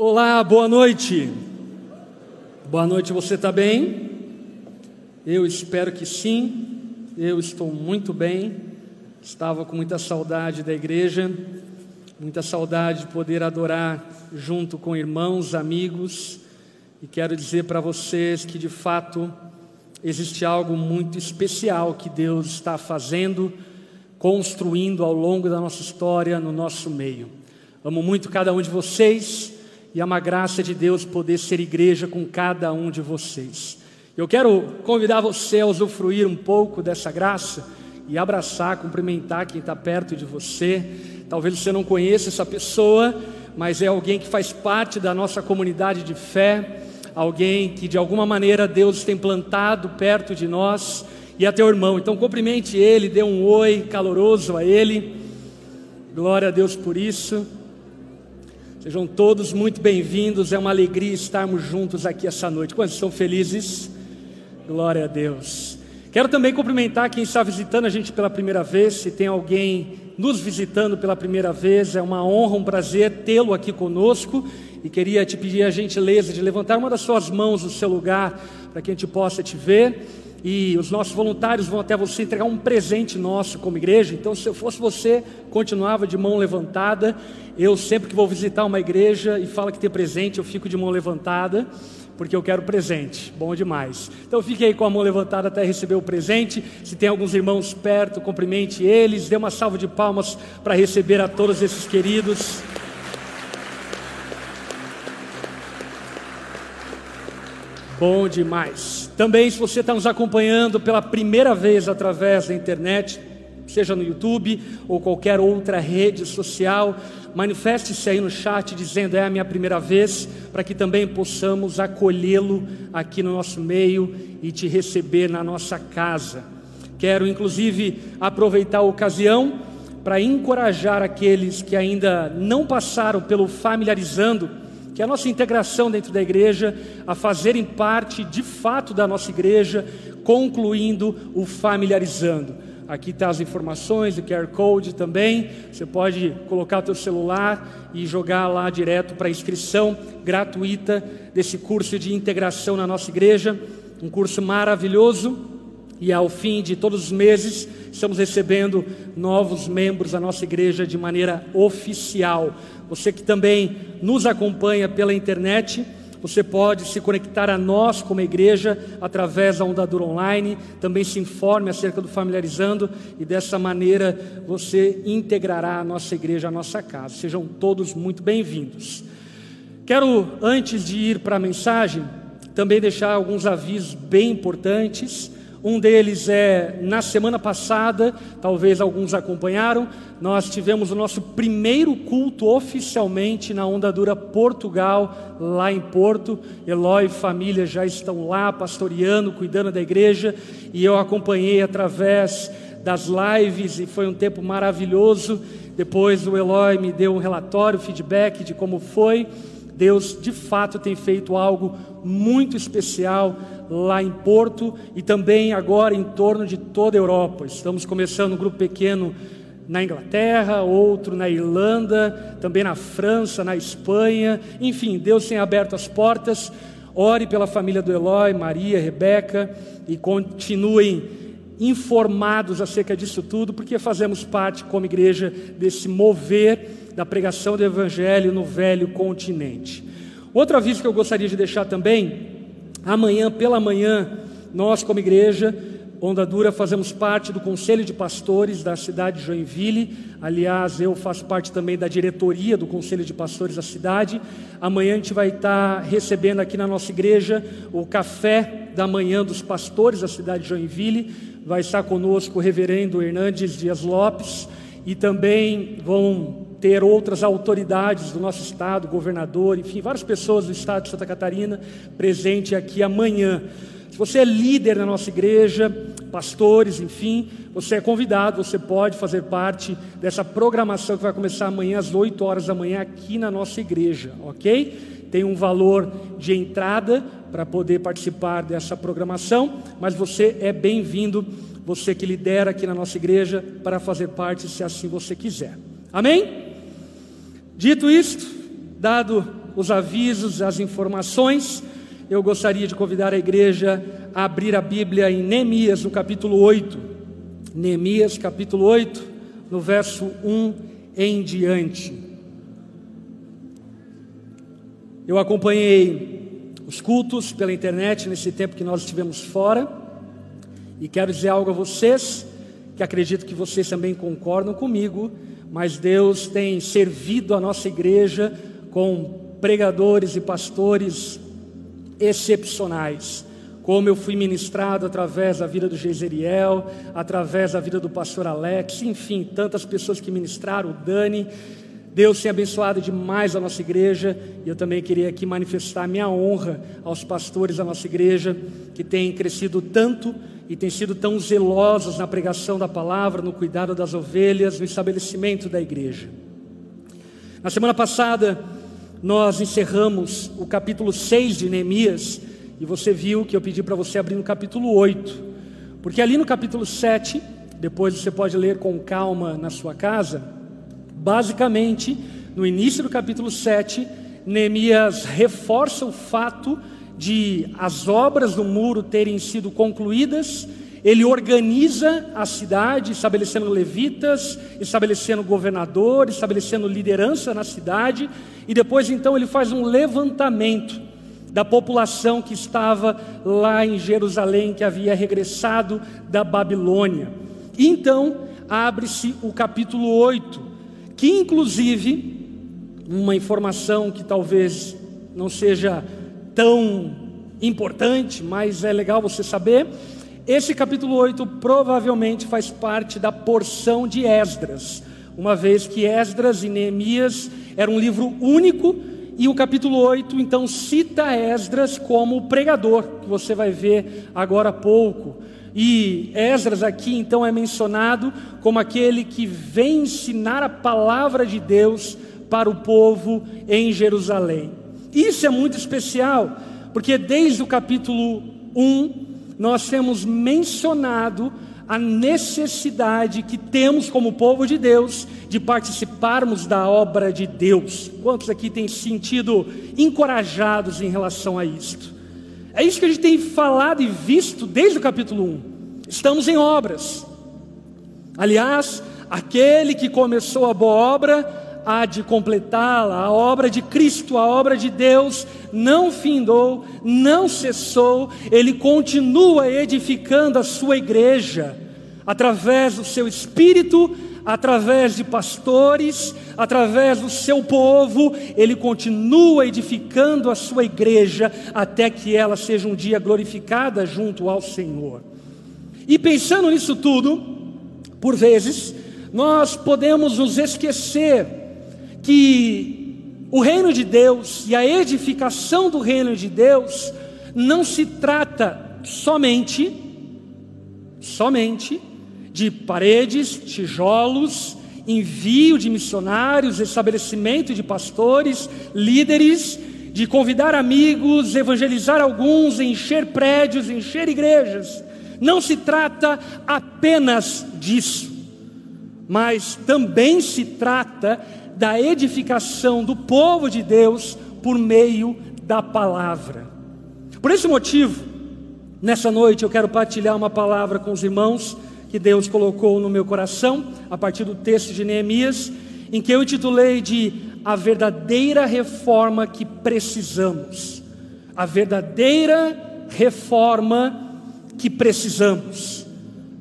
Olá, boa noite. Boa noite, você está bem? Eu espero que sim. Eu estou muito bem. Estava com muita saudade da igreja, muita saudade de poder adorar junto com irmãos, amigos. E quero dizer para vocês que de fato existe algo muito especial que Deus está fazendo, construindo ao longo da nossa história, no nosso meio. Amo muito cada um de vocês e é uma graça de Deus poder ser igreja com cada um de vocês. Eu quero convidar você a usufruir um pouco dessa graça e abraçar, cumprimentar quem está perto de você. Talvez você não conheça essa pessoa, mas é alguém que faz parte da nossa comunidade de fé, alguém que de alguma maneira Deus tem plantado perto de nós e é teu irmão. Então cumprimente ele, dê um oi caloroso a ele. Glória a Deus por isso. Sejam todos muito bem-vindos, é uma alegria estarmos juntos aqui essa noite. Quantos estão felizes? Glória a Deus. Quero também cumprimentar quem está visitando a gente pela primeira vez. Se tem alguém nos visitando pela primeira vez, é uma honra, um prazer tê-lo aqui conosco. E queria te pedir a gentileza de levantar uma das suas mãos no seu lugar, para que a gente possa te ver e os nossos voluntários vão até você entregar um presente nosso como igreja. Então, se eu fosse você, continuava de mão levantada. Eu sempre que vou visitar uma igreja e fala que tem presente, eu fico de mão levantada, porque eu quero presente. Bom demais. Então, fique aí com a mão levantada até receber o presente. Se tem alguns irmãos perto, cumprimente eles. Dê uma salva de palmas para receber a todos esses queridos. Bom demais. Também, se você está nos acompanhando pela primeira vez através da internet, seja no YouTube ou qualquer outra rede social, manifeste-se aí no chat dizendo é a minha primeira vez, para que também possamos acolhê-lo aqui no nosso meio e te receber na nossa casa. Quero inclusive aproveitar a ocasião para encorajar aqueles que ainda não passaram pelo familiarizando que a nossa integração dentro da igreja, a fazerem parte de fato da nossa igreja, concluindo o familiarizando. Aqui está as informações, o QR Code também. Você pode colocar o teu celular e jogar lá direto para a inscrição gratuita desse curso de integração na nossa igreja. Um curso maravilhoso. E ao fim de todos os meses, estamos recebendo novos membros da nossa igreja de maneira oficial. Você que também nos acompanha pela internet, você pode se conectar a nós como igreja através da Ondadura Online, também se informe acerca do Familiarizando e dessa maneira você integrará a nossa igreja à nossa casa. Sejam todos muito bem-vindos. Quero, antes de ir para a mensagem, também deixar alguns avisos bem importantes. Um deles é na semana passada, talvez alguns acompanharam, nós tivemos o nosso primeiro culto oficialmente na Onda Dura Portugal, lá em Porto. Eloy e família já estão lá pastoreando, cuidando da igreja, e eu acompanhei através das lives e foi um tempo maravilhoso. Depois o Eloy me deu um relatório, feedback de como foi. Deus de fato tem feito algo muito especial lá em Porto e também agora em torno de toda a Europa. Estamos começando um grupo pequeno na Inglaterra, outro na Irlanda, também na França, na Espanha. Enfim, Deus tem aberto as portas. Ore pela família do Eloy, Maria, Rebeca e continuem informados acerca disso tudo, porque fazemos parte como igreja desse mover da pregação do evangelho no velho continente. Outro aviso que eu gostaria de deixar também Amanhã pela manhã, nós como igreja Onda Dura fazemos parte do Conselho de Pastores da cidade de Joinville. Aliás, eu faço parte também da diretoria do Conselho de Pastores da cidade. Amanhã a gente vai estar recebendo aqui na nossa igreja o café da manhã dos pastores da cidade de Joinville. Vai estar conosco o reverendo Hernandes Dias Lopes e também vão ter outras autoridades do nosso estado, governador, enfim, várias pessoas do estado de Santa Catarina presente aqui amanhã. Se você é líder na nossa igreja, pastores, enfim, você é convidado, você pode fazer parte dessa programação que vai começar amanhã às 8 horas da manhã aqui na nossa igreja, ok? Tem um valor de entrada para poder participar dessa programação, mas você é bem-vindo, você que lidera aqui na nossa igreja, para fazer parte se assim você quiser. Amém? Dito isto, dado os avisos, as informações, eu gostaria de convidar a igreja a abrir a Bíblia em Neemias, no capítulo 8. Neemias, capítulo 8, no verso 1 em diante. Eu acompanhei os cultos pela internet nesse tempo que nós estivemos fora, e quero dizer algo a vocês, que acredito que vocês também concordam comigo, mas Deus tem servido a nossa igreja com pregadores e pastores excepcionais. Como eu fui ministrado através da vida do Geiseriel, através da vida do pastor Alex, enfim, tantas pessoas que ministraram, o Dani. Deus tem abençoado demais a nossa igreja e eu também queria aqui manifestar minha honra aos pastores da nossa igreja que têm crescido tanto e têm sido tão zelosos na pregação da palavra, no cuidado das ovelhas, no estabelecimento da igreja. Na semana passada, nós encerramos o capítulo 6 de Neemias, e você viu que eu pedi para você abrir no capítulo 8, porque ali no capítulo 7, depois você pode ler com calma na sua casa, basicamente, no início do capítulo 7, Neemias reforça o fato de as obras do muro terem sido concluídas ele organiza a cidade, estabelecendo levitas, estabelecendo governador, estabelecendo liderança na cidade, e depois então ele faz um levantamento da população que estava lá em Jerusalém, que havia regressado da Babilônia. E então abre-se o capítulo 8, que inclusive, uma informação que talvez não seja tão importante, mas é legal você saber, esse capítulo 8 provavelmente faz parte da porção de Esdras, uma vez que Esdras e Neemias era um livro único e o capítulo 8 então cita Esdras como pregador, que você vai ver agora há pouco. E Esdras aqui então é mencionado como aquele que vem ensinar a palavra de Deus para o povo em Jerusalém. Isso é muito especial, porque desde o capítulo 1 nós temos mencionado a necessidade que temos como povo de Deus de participarmos da obra de Deus. Quantos aqui têm sentido encorajados em relação a isto? É isso que a gente tem falado e visto desde o capítulo 1. Estamos em obras. Aliás, aquele que começou a boa obra há de completá-la. A obra de Cristo, a obra de Deus, não findou, não cessou, ele continua edificando a sua igreja, através do seu espírito, através de pastores, através do seu povo, ele continua edificando a sua igreja até que ela seja um dia glorificada junto ao Senhor. E pensando nisso tudo, por vezes, nós podemos nos esquecer que o reino de Deus e a edificação do reino de Deus não se trata somente, somente de paredes, tijolos, envio de missionários, estabelecimento de pastores, líderes, de convidar amigos, evangelizar alguns, encher prédios, encher igrejas. Não se trata apenas disso, mas também se trata da edificação do povo de Deus por meio da palavra. Por esse motivo, nessa noite eu quero partilhar uma palavra com os irmãos que Deus colocou no meu coração, a partir do texto de Neemias, em que eu intitulei de A Verdadeira Reforma que Precisamos. A verdadeira reforma que precisamos.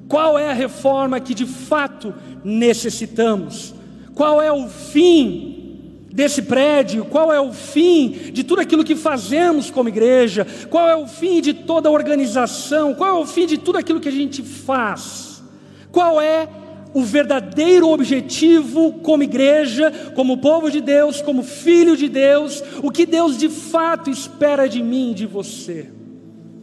Qual é a reforma que de fato necessitamos? Qual é o fim desse prédio? Qual é o fim de tudo aquilo que fazemos como igreja? Qual é o fim de toda a organização? Qual é o fim de tudo aquilo que a gente faz? Qual é o verdadeiro objetivo como igreja, como povo de Deus, como filho de Deus, o que Deus de fato espera de mim de você.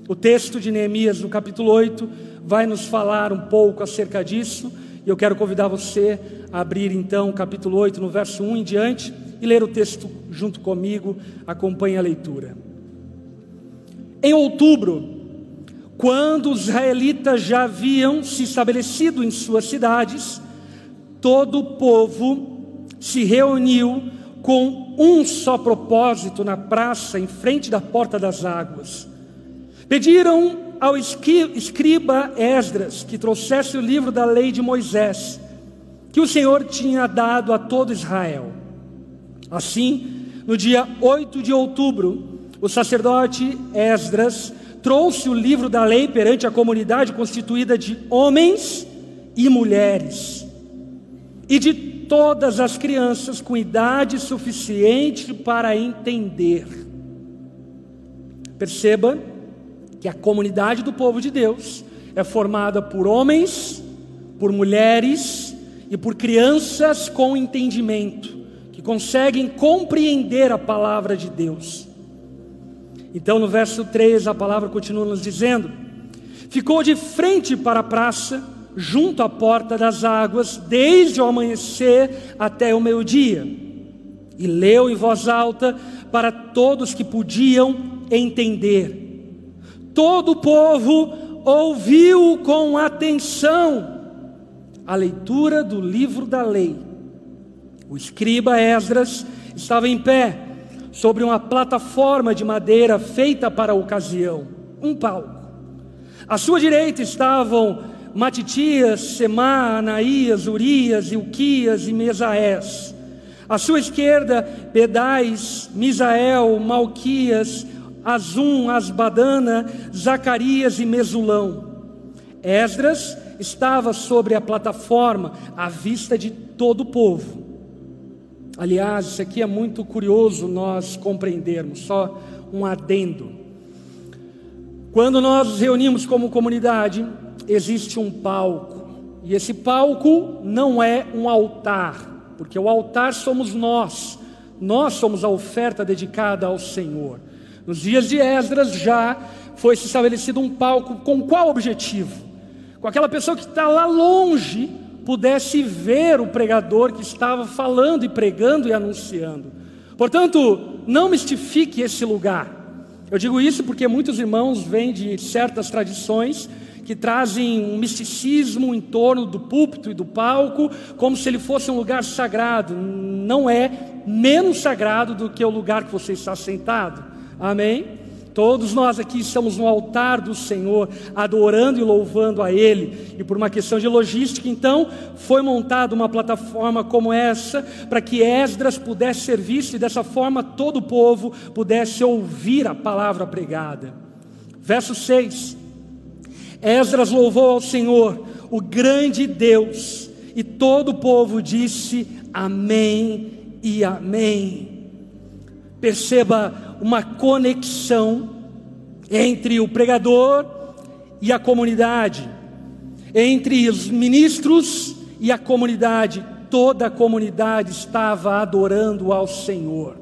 O texto de Neemias, no capítulo 8, vai nos falar um pouco acerca disso, e eu quero convidar você a abrir então o capítulo 8, no verso 1 em diante, e ler o texto junto comigo. Acompanhe a leitura. Em outubro, quando os israelitas já haviam se estabelecido em suas cidades, todo o povo se reuniu com um só propósito na praça, em frente da porta das águas. Pediram ao escriba Esdras que trouxesse o livro da lei de Moisés, que o Senhor tinha dado a todo Israel. Assim, no dia 8 de outubro, o sacerdote Esdras trouxe o livro da lei perante a comunidade constituída de homens e mulheres, e de todas as crianças com idade suficiente para entender. Perceba que a comunidade do povo de Deus é formada por homens, por mulheres e por crianças com entendimento, que conseguem compreender a palavra de Deus. Então, no verso 3, a palavra continua nos dizendo: Ficou de frente para a praça, junto à porta das águas, desde o amanhecer até o meio-dia, e leu em voz alta para todos que podiam entender. Todo o povo ouviu com atenção a leitura do livro da lei. O escriba Esdras estava em pé sobre uma plataforma de madeira feita para a ocasião, um palco. À sua direita estavam Matitias, Semá, Anaías, Urias, Ilquias e Mesaés. À sua esquerda, Pedais, Misael, Malquias, Azum, Asbadana, Zacarias e Mesulão. Esdras estava sobre a plataforma à vista de todo o povo. Aliás, isso aqui é muito curioso nós compreendermos, só um adendo. Quando nós nos reunimos como comunidade, existe um palco, e esse palco não é um altar, porque o altar somos nós, nós somos a oferta dedicada ao Senhor. Nos dias de Esdras já foi estabelecido um palco com qual objetivo? Com aquela pessoa que está lá longe pudesse ver o pregador que estava falando e pregando e anunciando. Portanto, não mistifique esse lugar. Eu digo isso porque muitos irmãos vêm de certas tradições que trazem um misticismo em torno do púlpito e do palco, como se ele fosse um lugar sagrado. Não é menos sagrado do que o lugar que você está sentado. Amém? Todos nós aqui estamos no altar do Senhor, adorando e louvando a Ele. E por uma questão de logística, então, foi montada uma plataforma como essa, para que Esdras pudesse ser visto e dessa forma todo o povo pudesse ouvir a palavra pregada. Verso 6: Esdras louvou ao Senhor, o grande Deus, e todo o povo disse: Amém e Amém. Perceba uma conexão entre o pregador e a comunidade, entre os ministros e a comunidade. Toda a comunidade estava adorando ao Senhor.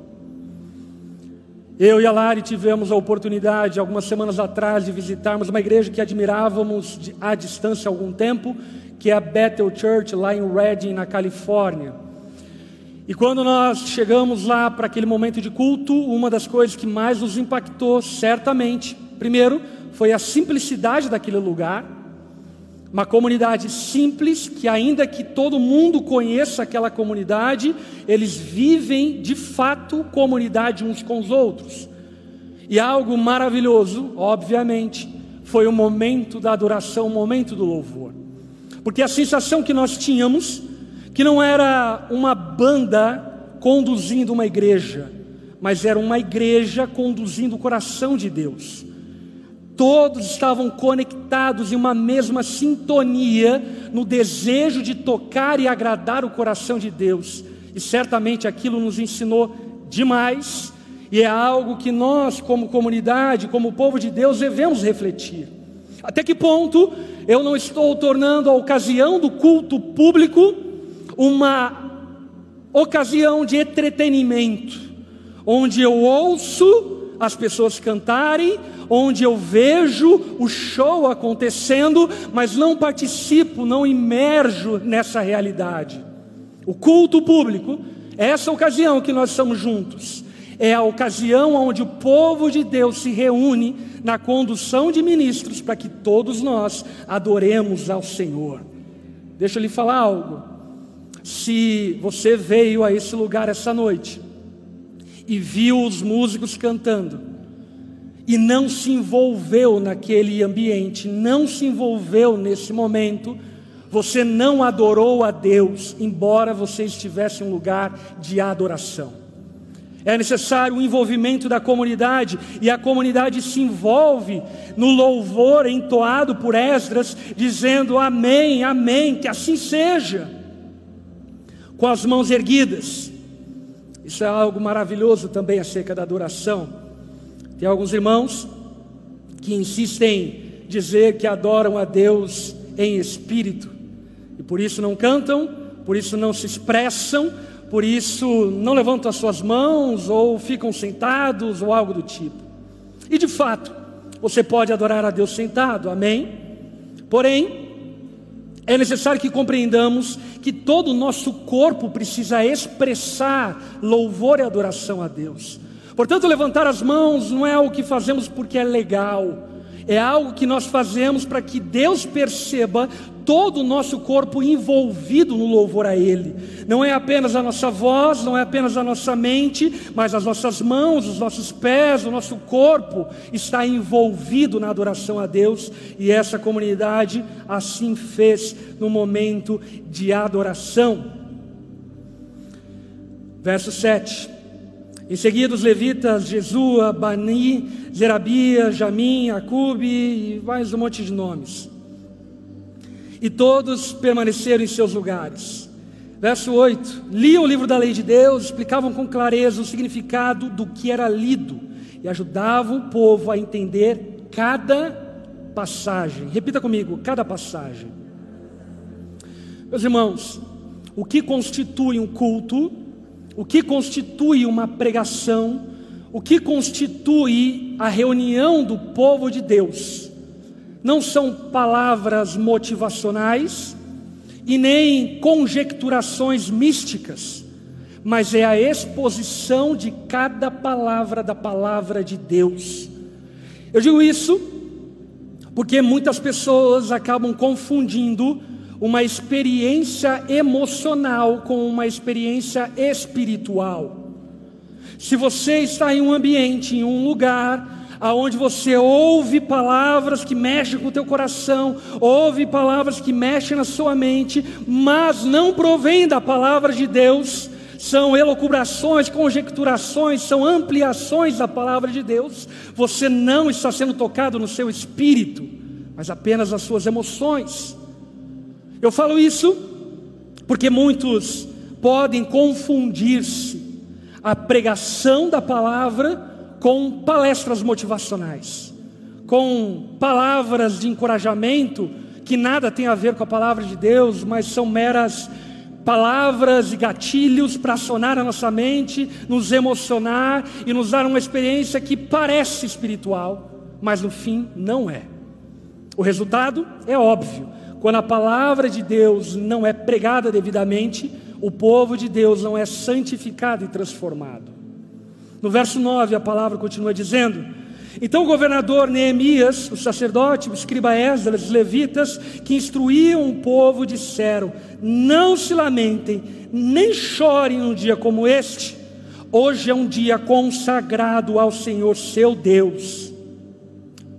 Eu e a Lari tivemos a oportunidade, algumas semanas atrás, de visitarmos uma igreja que admirávamos à distância há algum tempo, que é a Bethel Church, lá em Redding, na Califórnia. E quando nós chegamos lá para aquele momento de culto, uma das coisas que mais nos impactou, certamente, primeiro, foi a simplicidade daquele lugar. Uma comunidade simples, que ainda que todo mundo conheça aquela comunidade, eles vivem de fato comunidade uns com os outros. E algo maravilhoso, obviamente, foi o momento da adoração, o momento do louvor. Porque a sensação que nós tínhamos que não era uma banda conduzindo uma igreja, mas era uma igreja conduzindo o coração de Deus. Todos estavam conectados em uma mesma sintonia, no desejo de tocar e agradar o coração de Deus. E certamente aquilo nos ensinou demais, e é algo que nós, como comunidade, como povo de Deus, devemos refletir. Até que ponto eu não estou tornando a ocasião do culto público uma ocasião de entretenimento, onde eu ouço as pessoas cantarem, onde eu vejo o show acontecendo, mas não participo, não imerjo nessa realidade. O culto público, essa ocasião que nós estamos juntos, é a ocasião onde o povo de Deus se reúne na condução de ministros para que todos nós adoremos ao Senhor. Deixa eu lhe falar algo. Se você veio a esse lugar essa noite e viu os músicos cantando, e não se envolveu naquele ambiente, não se envolveu nesse momento, você não adorou a Deus, embora você estivesse em um lugar de adoração. É necessário o envolvimento da comunidade, e a comunidade se envolve no louvor entoado por Esdras, dizendo amém, amém, que assim seja, com as mãos erguidas. Isso é algo maravilhoso também acerca da adoração. Tem alguns irmãos que insistem em dizer que adoram a Deus em espírito, e por isso não cantam, por isso não se expressam, por isso não levantam as suas mãos ou ficam sentados ou algo do tipo. E de fato, você pode adorar a Deus sentado, amém? Porém, é necessário que compreendamos que todo o nosso corpo precisa expressar louvor e adoração a Deus. Portanto, levantar as mãos não é algo que fazemos porque é legal, é algo que nós fazemos para que Deus perceba todo o nosso corpo envolvido no louvor a Ele. Não é apenas a nossa voz, não é apenas a nossa mente, mas as nossas mãos, os nossos pés, o nosso corpo está envolvido na adoração a Deus, e essa comunidade assim fez no momento de adoração. Verso 7. Em seguida, os levitas, Jesua, Bani, Zerabia, Jamim, Acube e mais um monte de nomes e todos permaneceram em seus lugares. Verso 8: liam o livro da lei de Deus, explicavam com clareza o significado do que era lido e ajudavam o povo a entender cada passagem. Repita comigo: cada passagem. Meus irmãos, o que constitui um culto, o que constitui uma pregação, o que constitui a reunião do povo de Deus, não são palavras motivacionais e nem conjecturações místicas, mas é a exposição de cada palavra da palavra de Deus. Eu digo isso porque muitas pessoas acabam confundindo uma experiência emocional com uma experiência espiritual. Se você está em um ambiente, em um lugar, aonde você ouve palavras que mexem com o teu coração, ouve palavras que mexem na sua mente, mas não provém da palavra de Deus, são elucubrações, conjecturações, são ampliações da palavra de Deus. Você não está sendo tocado no seu espírito, mas apenas nas suas emoções. Eu falo isso porque muitos podem confundir-se a pregação da palavra com palestras motivacionais, com palavras de encorajamento que nada tem a ver com a palavra de Deus, mas são meras palavras e gatilhos para acionar a nossa mente, nos emocionar e nos dar uma experiência que parece espiritual, mas no fim não é. O resultado é óbvio. Quando a palavra de Deus não é pregada devidamente, o povo de Deus não é santificado e transformado. No verso 9, a palavra continua dizendo: Então o governador Neemias, o sacerdote, o escriba Esdras, os levitas, que instruíam o povo, disseram: Não se lamentem, nem chorem num dia como este. Hoje é um dia consagrado ao Senhor seu Deus.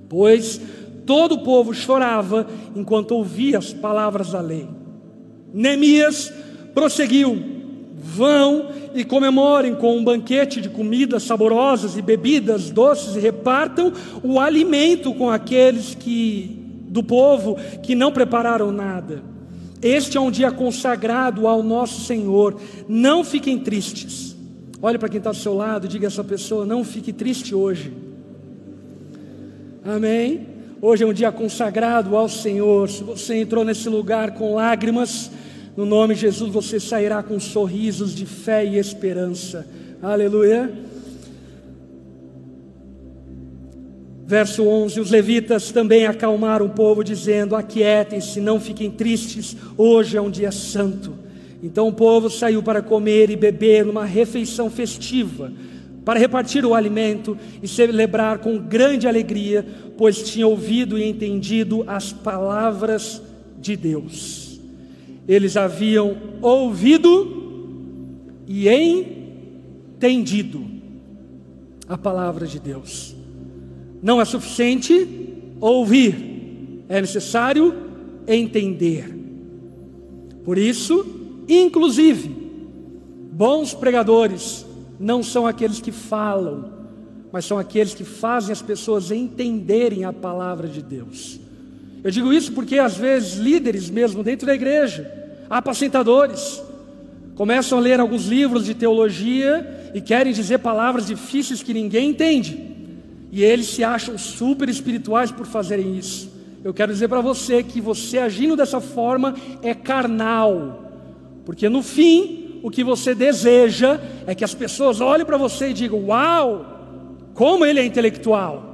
Pois todo o povo chorava enquanto ouvia as palavras da lei. Neemias prosseguiu: Vão e comemorem com um banquete de comidas saborosas e bebidas doces e repartam o alimento com aqueles que do povo que não prepararam nada. Este é um dia consagrado ao nosso Senhor. Não fiquem tristes. Olhe para quem está ao seu lado, diga a essa pessoa: não fique triste hoje. Amém? Hoje é um dia consagrado ao Senhor. Se você entrou nesse lugar com lágrimas, no nome de Jesus você sairá com sorrisos de fé e esperança. Aleluia. Verso 11: Os levitas também acalmaram o povo, dizendo: Aquietem-se, não fiquem tristes, hoje é um dia santo. Então o povo saiu para comer e beber numa refeição festiva, para repartir o alimento e celebrar com grande alegria, pois tinha ouvido e entendido as palavras de Deus eles haviam ouvido e entendido. a palavra de Deus. Não é suficiente ouvir, é necessário entender. Por isso, inclusive, bons pregadores não são aqueles que falam, mas são aqueles que fazem as pessoas entenderem a palavra de Deus. Eu digo isso porque às vezes líderes mesmo dentro da igreja, apacentadores, começam a ler alguns livros de teologia e querem dizer palavras difíceis que ninguém entende. E eles se acham super espirituais por fazerem isso. Eu quero dizer para você que você agindo dessa forma é carnal, porque no fim, o que você deseja é que as pessoas olhem para você e digam: Uau, como ele é intelectual.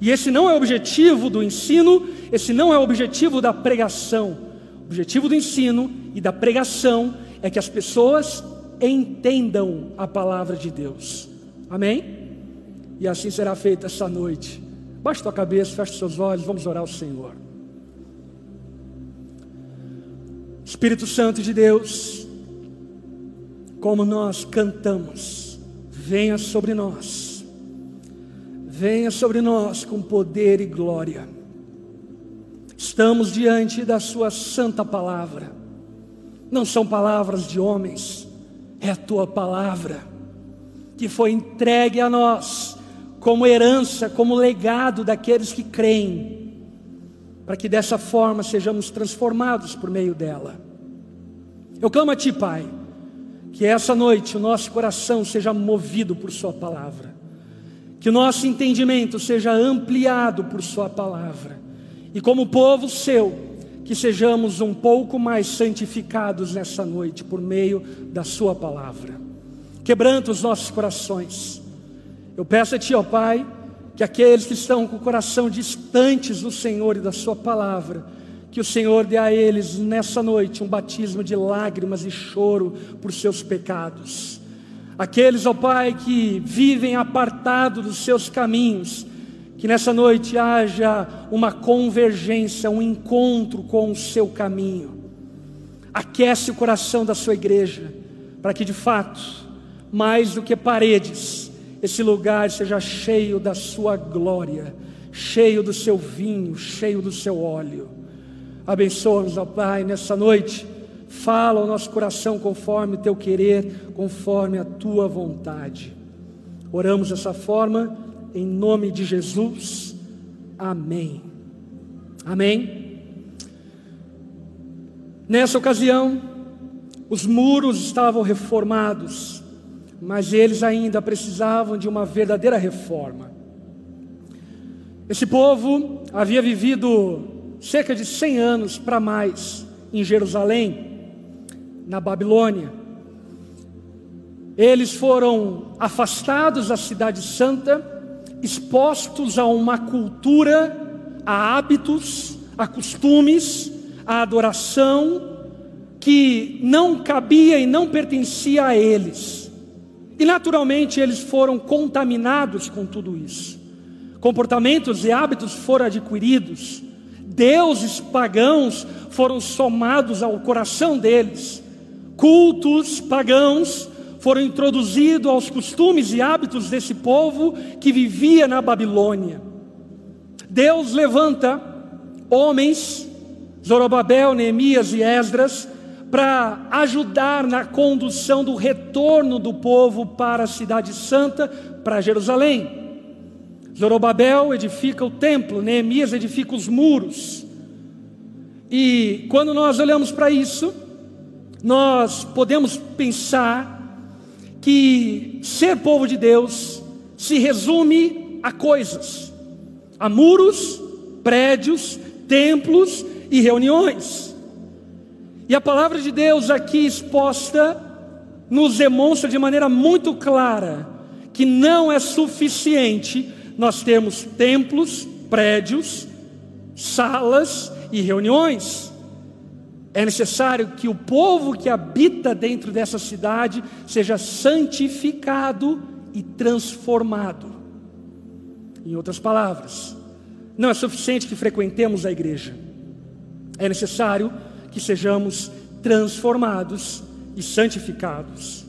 E esse não é o objetivo do ensino, esse não é o objetivo da pregação. O objetivo do ensino e da pregação é que as pessoas entendam a palavra de Deus. Amém? E assim será feito essa noite. Baixe tua cabeça, feche seus olhos, vamos orar ao Senhor. Espírito Santo de Deus, como nós cantamos, venha sobre nós venha sobre nós com poder e glória. Estamos diante da Sua santa palavra, não são palavras de homens, é a Tua palavra, que foi entregue a nós como herança, como legado daqueles que creem, para que dessa forma sejamos transformados por meio dela. Eu clamo a Ti, Pai, que essa noite o nosso coração seja movido por Sua palavra que o nosso entendimento seja ampliado por Sua palavra, e como povo seu, que sejamos um pouco mais santificados nessa noite por meio da Sua palavra. Quebranta os nossos corações. Eu peço a Ti, ó Pai, que aqueles que estão com o coração distantes do Senhor e da Sua palavra, que o Senhor dê a eles nessa noite um batismo de lágrimas e choro por seus pecados Aqueles, ó Pai, que vivem apartado dos seus caminhos, que nessa noite haja uma convergência, um encontro com o seu caminho. Aquece o coração da sua igreja, para que de fato, mais do que paredes, esse lugar seja cheio da sua glória, cheio do seu vinho, cheio do seu óleo. Abençoa-nos, ó Pai, nessa noite Fala ao nosso coração conforme o teu querer, conforme a tua vontade. Oramos dessa forma, em nome de Jesus. Amém. Amém. Nessa ocasião, os muros estavam reformados, mas eles ainda precisavam de uma verdadeira reforma. Esse povo havia vivido cerca de 100 anos para mais em Jerusalém na Babilônia. Eles foram afastados da Cidade Santa, expostos a uma cultura, a hábitos, a costumes, a adoração que não cabia e não pertencia a eles. E naturalmente eles foram contaminados com tudo isso. Comportamentos e hábitos foram adquiridos, deuses pagãos foram somados ao coração deles cultos pagãos foram introduzidos aos costumes e hábitos desse povo que vivia na Babilônia. Deus levanta homens, Zorobabel, Neemias e Esdras, para ajudar na condução do retorno do povo para a Cidade Santa, para Jerusalém. Zorobabel edifica o templo, Neemias edifica os muros. E quando nós olhamos para isso, nós podemos pensar que ser povo de Deus se resume a coisas, a muros, prédios, templos e reuniões. E a palavra de Deus aqui exposta nos demonstra de maneira muito clara que não é suficiente nós termos templos, prédios, salas e reuniões. É necessário que o povo que habita dentro dessa cidade seja santificado e transformado. Em outras palavras, não é suficiente que frequentemos a igreja, é necessário que sejamos transformados e santificados.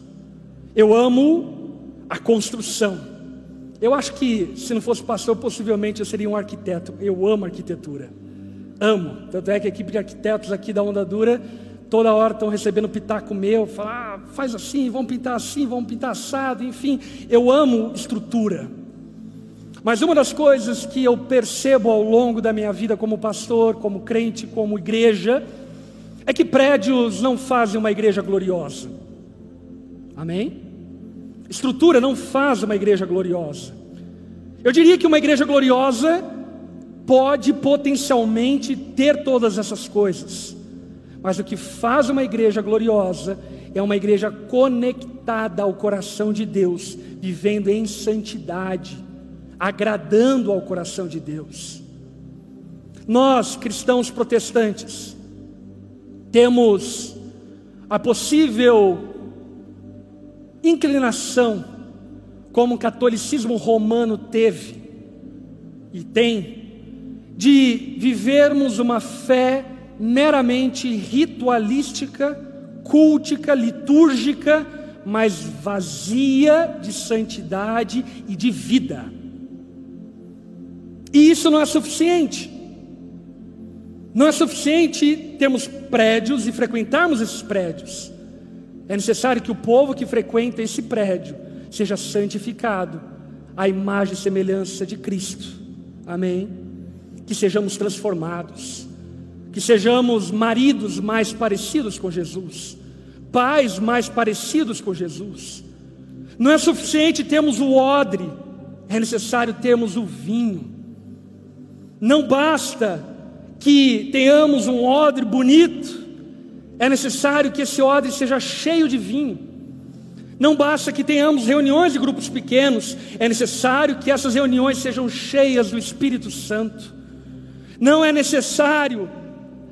Eu amo a construção, Eu acho que se não fosse pastor, possivelmente eu seria um arquiteto. Eu amo arquitetura. Amo. Tanto é que a equipe de arquitetos aqui da Onda Dura, toda hora estão recebendo pitaco meu, falar, ah, faz assim, vamos pintar assim, vamos pintar assado, enfim. Eu amo estrutura. Mas uma das coisas que eu percebo ao longo da minha vida como pastor, como crente, como igreja, é que prédios não fazem uma igreja gloriosa. Amém? Estrutura não faz uma igreja gloriosa. Eu diria que uma igreja gloriosa pode potencialmente ter todas essas coisas, mas o que faz uma igreja gloriosa é uma igreja conectada ao coração de Deus, vivendo em santidade, agradando ao coração de Deus. Nós, cristãos protestantes, temos a possível inclinação, como o catolicismo romano teve e tem, de vivermos uma fé meramente ritualística, cultica, litúrgica, mas vazia de santidade e de vida. E isso não é suficiente. Não é suficiente termos prédios e frequentarmos esses prédios. É necessário que o povo que frequenta esse prédio seja santificado à imagem e semelhança de Cristo. Amém? Que sejamos transformados, que sejamos maridos mais parecidos com Jesus, pais mais parecidos com Jesus. Não é suficiente termos o odre, é necessário termos o vinho. Não basta que tenhamos um odre bonito, é necessário que esse odre seja cheio de vinho. Não basta que tenhamos reuniões de grupos pequenos, é necessário que essas reuniões sejam cheias do Espírito Santo. Não é necessário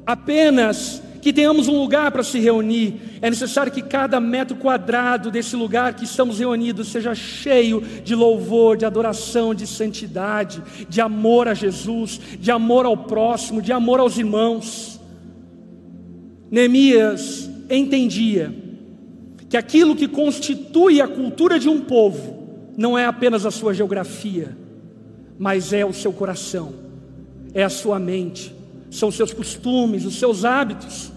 apenas que tenhamos um lugar para se reunir, é necessário que cada metro quadrado desse lugar que estamos reunidos seja cheio de louvor, de adoração, de santidade, de amor a Jesus, de amor ao próximo, de amor aos irmãos. Neemias entendia que aquilo que constitui a cultura de um povo não é apenas a sua geografia, mas é o seu coração, é a sua mente, são seus costumes, os seus hábitos.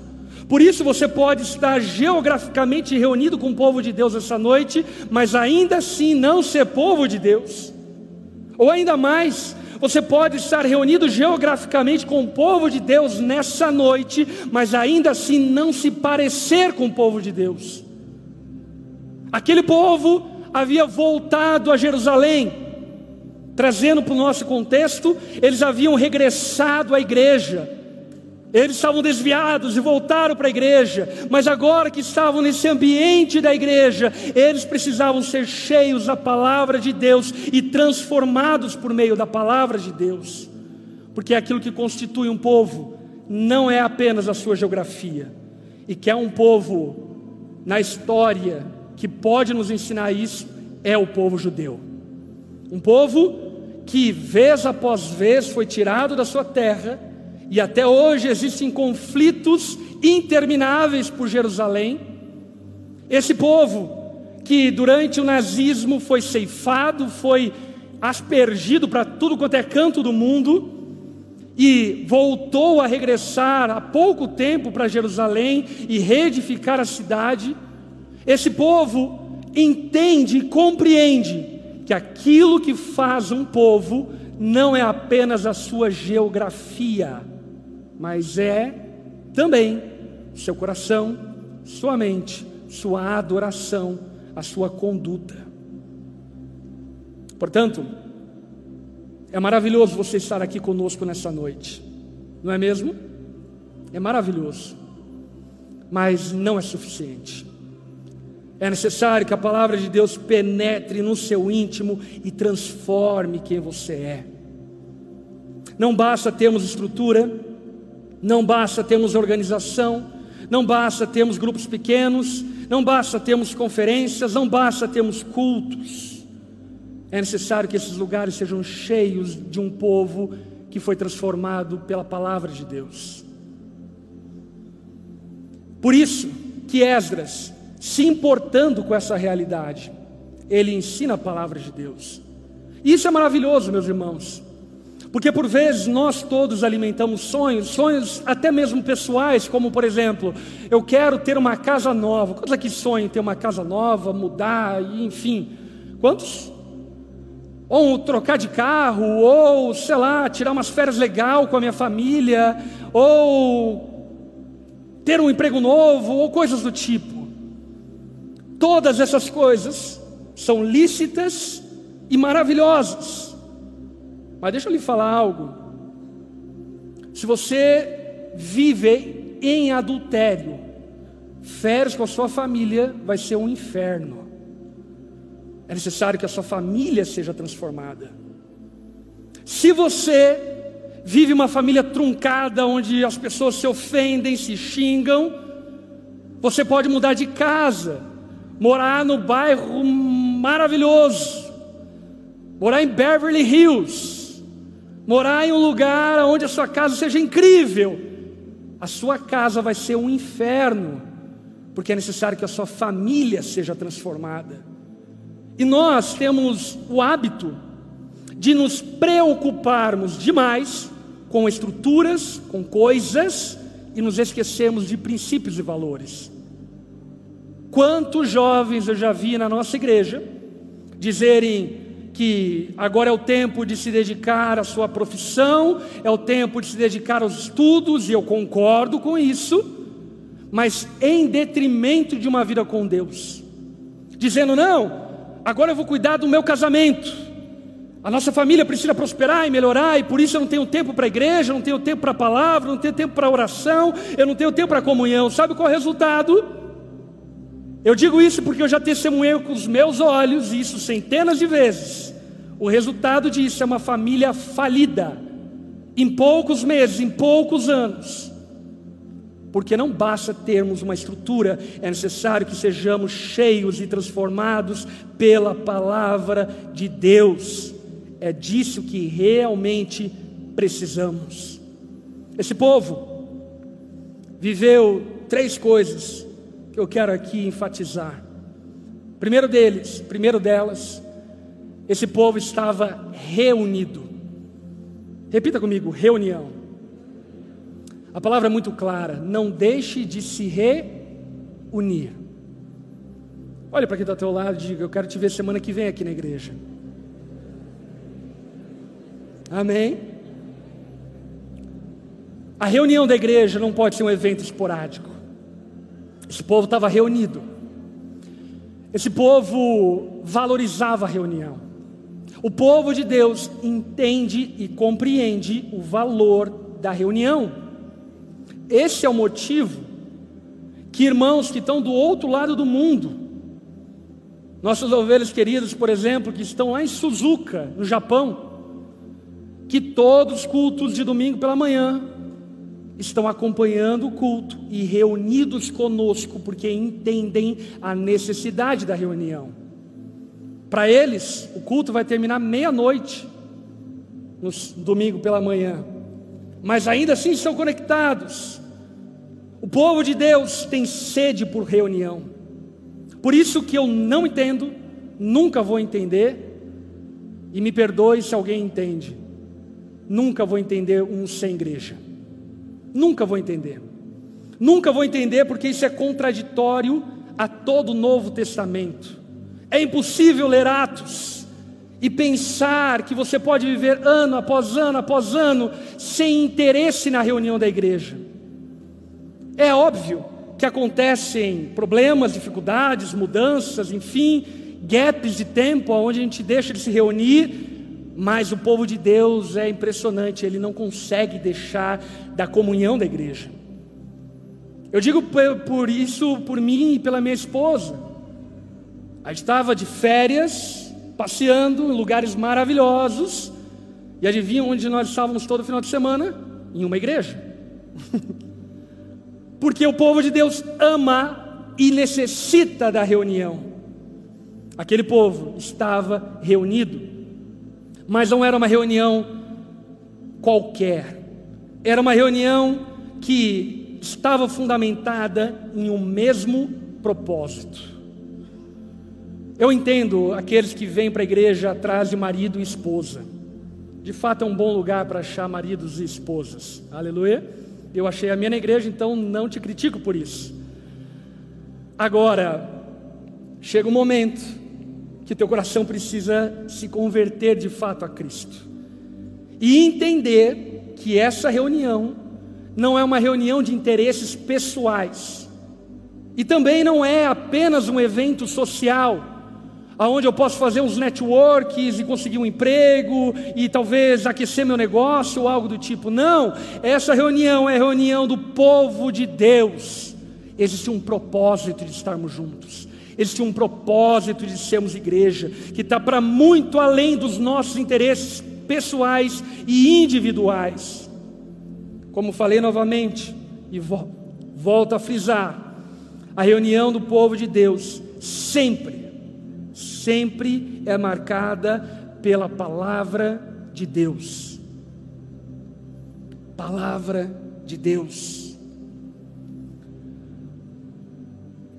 Por isso você pode estar geograficamente reunido com o povo de Deus essa noite, mas ainda assim não ser povo de Deus. Ou ainda mais, você pode estar reunido geograficamente com o povo de Deus nessa noite, mas ainda assim não se parecer com o povo de Deus. Aquele povo havia voltado a Jerusalém, trazendo para o nosso contexto, eles haviam regressado à igreja, eles estavam desviados e voltaram para a igreja, mas agora que estavam nesse ambiente da igreja, eles precisavam ser cheios da palavra de Deus e transformados por meio da palavra de Deus, porque aquilo que constitui um povo não é apenas a sua geografia, e que é um povo na história que pode nos ensinar isso, é o povo judeu, um povo que vez após vez foi tirado da sua terra e até hoje existem conflitos intermináveis por Jerusalém. Esse povo que durante o nazismo foi ceifado, foi aspergido para tudo quanto é canto do mundo e voltou a regressar há pouco tempo para Jerusalém e reedificar a cidade. Esse povo entende e compreende que aquilo que faz um povo não é apenas a sua geografia, mas é também seu coração, sua mente, sua adoração, a sua conduta. Portanto, é maravilhoso você estar aqui conosco nessa noite, não é mesmo? É maravilhoso, mas não é suficiente. É necessário que a palavra de Deus penetre no seu íntimo e transforme quem você é. Não basta termos estrutura, não basta termos organização, não basta termos grupos pequenos, não basta termos conferências, não basta termos cultos. É necessário que esses lugares sejam cheios de um povo que foi transformado pela palavra de Deus. Por isso que Esdras, se importando com essa realidade, ele ensina a palavra de Deus. Isso é maravilhoso, meus irmãos. Porque por vezes nós todos alimentamos sonhos, sonhos até mesmo pessoais, como por exemplo, eu quero ter uma casa nova. Quantos aqui sonham em ter uma casa nova, mudar, enfim? Quantos? Ou trocar de carro, ou sei lá, tirar umas férias legal com a minha família, ou ter um emprego novo, ou coisas do tipo. Todas essas coisas são lícitas e maravilhosas. Mas deixa eu lhe falar algo. Se você vive em adultério, férias com a sua família vai ser um inferno. É necessário que a sua família seja transformada. Se você vive uma família truncada, onde as pessoas se ofendem, se xingam, você pode mudar de casa, morar no bairro maravilhoso, morar em Beverly Hills, morar em um lugar onde a sua casa seja incrível, a sua casa vai ser um inferno, porque é necessário que a sua família seja transformada. E nós temos o hábito de nos preocuparmos demais com estruturas, com coisas, e nos esquecemos de princípios e valores. Quantos jovens eu já vi na nossa igreja dizerem: que agora é o tempo de se dedicar à sua profissão, é o tempo de se dedicar aos estudos, e eu concordo com isso, mas em detrimento de uma vida com Deus, dizendo: não, agora eu vou cuidar do meu casamento. A nossa família precisa prosperar e melhorar, e por isso eu não tenho tempo para a igreja, eu não tenho tempo para a palavra, eu não tenho tempo para a oração, eu não tenho tempo para a comunhão. Sabe qual é o resultado? Eu digo isso porque eu já testemunhei com os meus olhos, isso centenas de vezes. O resultado disso é uma família falida, em poucos meses, em poucos anos. Porque não basta termos uma estrutura, é necessário que sejamos cheios e transformados pela palavra de Deus. É disso que realmente precisamos. Esse povo viveu três coisas que eu quero aqui enfatizar. Primeiro deles, primeiro delas, esse povo estava reunido. Repita comigo: reunião. A palavra é muito clara. Não deixe de se reunir. Olha para quem está ao teu lado e diga: Eu quero te ver semana que vem aqui na igreja. Amém? A reunião da igreja não pode ser um evento esporádico. Esse povo estava reunido. Esse povo valorizava a reunião. O povo de Deus entende e compreende o valor da reunião. Esse é o motivo que irmãos que estão do outro lado do mundo, nossas ovelhas queridas, por exemplo, que estão lá em Suzuka, no Japão, que todos os cultos de domingo pela manhã estão acompanhando o culto e reunidos conosco, porque entendem a necessidade da reunião. Para eles, o culto vai terminar meia-noite, no domingo pela manhã, mas ainda assim estão conectados. O povo de Deus tem sede por reunião, por isso que eu não entendo, nunca vou entender, e me perdoe se alguém entende, nunca vou entender um sem igreja. Nunca vou entender. Nunca vou entender porque isso é contraditório a todo o Novo Testamento. É impossível ler Atos e pensar que você pode viver ano após ano após ano sem interesse na reunião da igreja. É óbvio que acontecem problemas, dificuldades, mudanças, enfim, gaps de tempo onde a gente deixa de se reunir mas o povo de Deus é impressionante, ele não consegue deixar da comunhão da igreja. Eu digo por isso por mim e pela minha esposa. A gente estava de férias, passeando em lugares maravilhosos, e adivinha onde nós estávamos todo final de semana? Em uma igreja. Porque o povo de Deus ama e necessita da reunião. Aquele povo estava reunido mas não era uma reunião qualquer, era uma reunião que estava fundamentada em um mesmo propósito. Eu entendo aqueles que vêm para a igreja atrás de marido e esposa. De fato, é um bom lugar para achar maridos e esposas. Aleluia. Eu achei a minha na igreja, então não te critico por isso. Agora, chega um momento que teu coração precisa se converter de fato a Cristo e entender que essa reunião não é uma reunião de interesses pessoais e também não é apenas um evento social aonde eu posso fazer uns networks e conseguir um emprego e talvez aquecer meu negócio ou algo do tipo. Não, essa reunião é reunião do povo de Deus. Existe um propósito de estarmos juntos. Existe um propósito de sermos igreja que está para muito além dos nossos interesses pessoais e individuais. Como falei novamente e volto a frisar, a reunião do povo de Deus sempre sempre é marcada pela palavra de Deus. Palavra de Deus.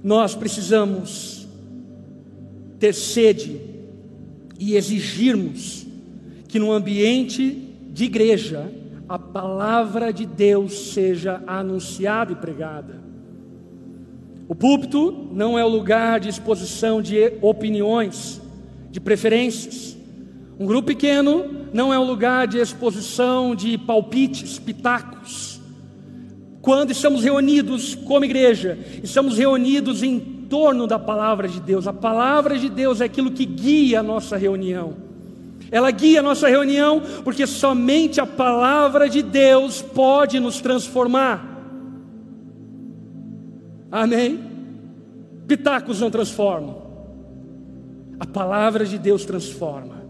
Nós precisamos ter sede e exigirmos que no ambiente de igreja a palavra de Deus seja anunciada e pregada. O púlpito não é o lugar de exposição de opiniões, de preferências. Um grupo pequeno não é o lugar de exposição de palpites, pitacos. Quando estamos reunidos como igreja, estamos reunidos em torno da palavra de Deus. A palavra de Deus é aquilo que guia a nossa reunião. Ela guia a nossa reunião porque somente a palavra de Deus pode nos transformar. Amém? Pitacos não transformam. A palavra de Deus transforma.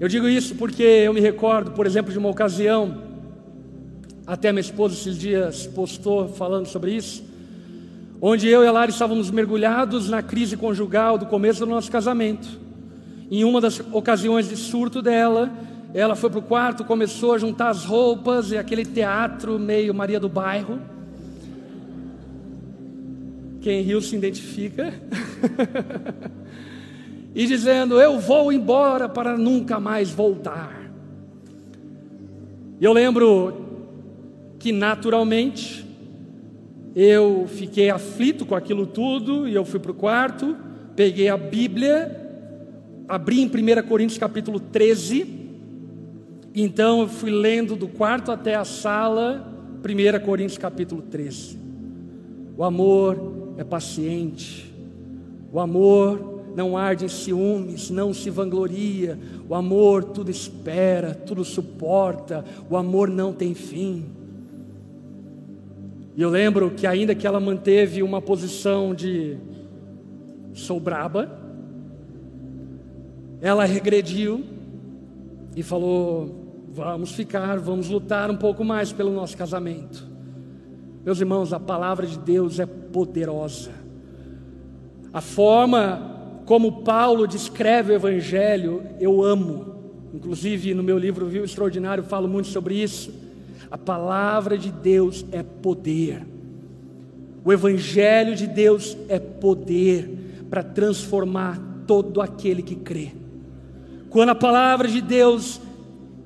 Eu digo isso porque eu me recordo, por exemplo, de uma ocasião, até minha esposa esses dias postou falando sobre isso, onde eu e a Lara estávamos mergulhados na crise conjugal do começo do nosso casamento. Em uma das ocasiões de surto dela, ela foi para o quarto, começou a juntar as roupas e aquele teatro meio Maria do Bairro. Quem riu se identifica. e dizendo: Eu vou embora para nunca mais voltar. Eu lembro que naturalmente eu fiquei aflito com aquilo tudo e eu fui para o quarto, peguei a Bíblia, abri em 1 Coríntios capítulo 13. Então eu fui lendo do quarto até a sala, 1 Coríntios capítulo 13. O amor é paciente. O amor não arde em ciúmes, não se vangloria. O amor tudo espera, tudo suporta. O amor não tem fim. E eu lembro que, ainda que ela manteve uma posição de sou braba, ela regrediu e falou: Vamos ficar, vamos lutar um pouco mais pelo nosso casamento. Meus irmãos, a palavra de Deus é poderosa. A forma como Paulo descreve o Evangelho, eu amo. Inclusive, no meu livro Viu Extraordinário, falo muito sobre isso. A palavra de Deus é poder. O Evangelho de Deus é poder para transformar todo aquele que crê. Quando a palavra de Deus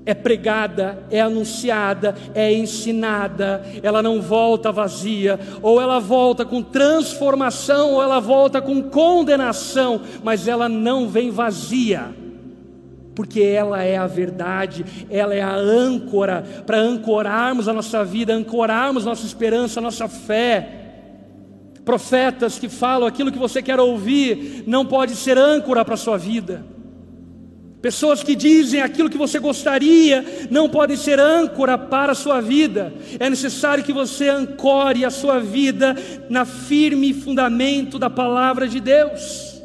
é pregada, é anunciada, é ensinada, ela não volta vazia, ou ela volta com transformação, ou ela volta com condenação, mas ela não vem vazia, porque ela é a verdade, ela é a âncora para ancorarmos a nossa vida, ancorarmos nossa esperança, nossa fé. Profetas que falam aquilo que você quer ouvir, não pode ser âncora para a sua vida. Pessoas que dizem aquilo que você gostaria não podem ser âncora para a sua vida. É necessário que você ancore a sua vida na firme fundamento da palavra de Deus.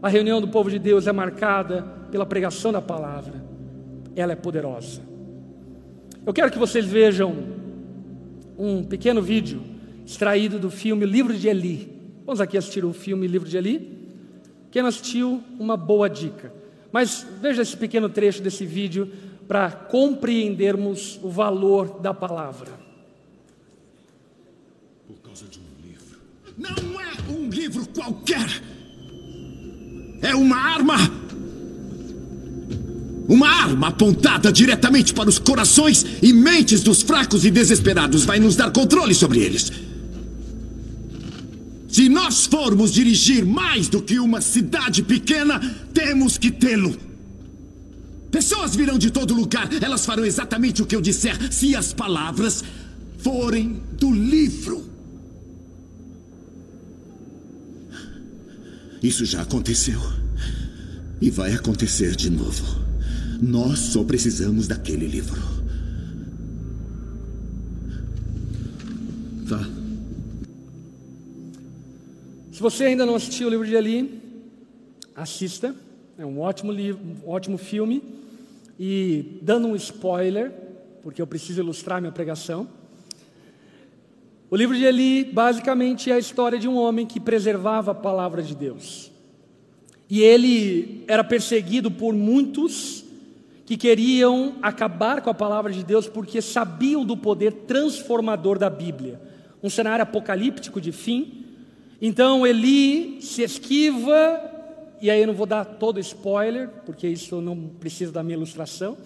A reunião do povo de Deus é marcada pela pregação da palavra. Ela é poderosa. Eu quero que vocês vejam um pequeno vídeo extraído do filme Livro de Eli. Vamos aqui assistir o filme Livro de Eli. Quem não assistiu, uma boa dica. Mas veja esse pequeno trecho desse vídeo para compreendermos o valor da palavra. Por causa de um livro. Não é um livro qualquer. É uma arma! Uma arma apontada diretamente para os corações e mentes dos fracos e desesperados vai nos dar controle sobre eles. Se nós formos dirigir mais do que uma cidade pequena, temos que tê-lo. Pessoas virão de todo lugar, elas farão exatamente o que eu disser se as palavras forem do livro. Isso já aconteceu. E vai acontecer de novo. Nós só precisamos daquele livro. Tá. Se você ainda não assistiu o livro de Eli, assista. É um ótimo livro, um ótimo filme. E dando um spoiler, porque eu preciso ilustrar minha pregação. O livro de Eli basicamente é a história de um homem que preservava a palavra de Deus. E ele era perseguido por muitos que queriam acabar com a palavra de Deus porque sabiam do poder transformador da Bíblia. Um cenário apocalíptico de fim. Então Eli se esquiva, e aí eu não vou dar todo spoiler, porque isso não precisa da minha ilustração.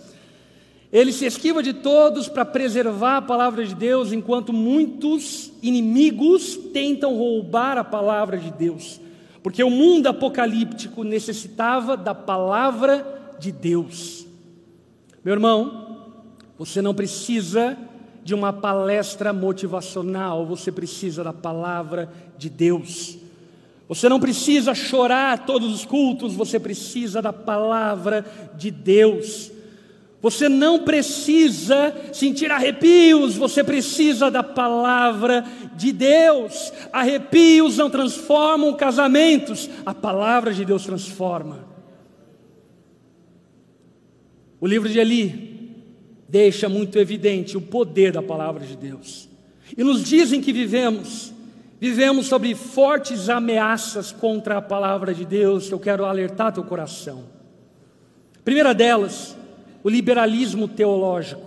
Ele se esquiva de todos para preservar a palavra de Deus, enquanto muitos inimigos tentam roubar a palavra de Deus. Porque o mundo apocalíptico necessitava da palavra de Deus. Meu irmão, você não precisa de uma palestra motivacional, você precisa da palavra de Deus. Você não precisa chorar todos os cultos, você precisa da palavra de Deus. Você não precisa sentir arrepios, você precisa da palavra de Deus. Arrepios não transformam casamentos, a palavra de Deus transforma. O livro de Eli deixa muito evidente o poder da palavra de Deus. E nos dizem que vivemos, vivemos sobre fortes ameaças contra a palavra de Deus, que eu quero alertar teu coração. primeira delas, o liberalismo teológico,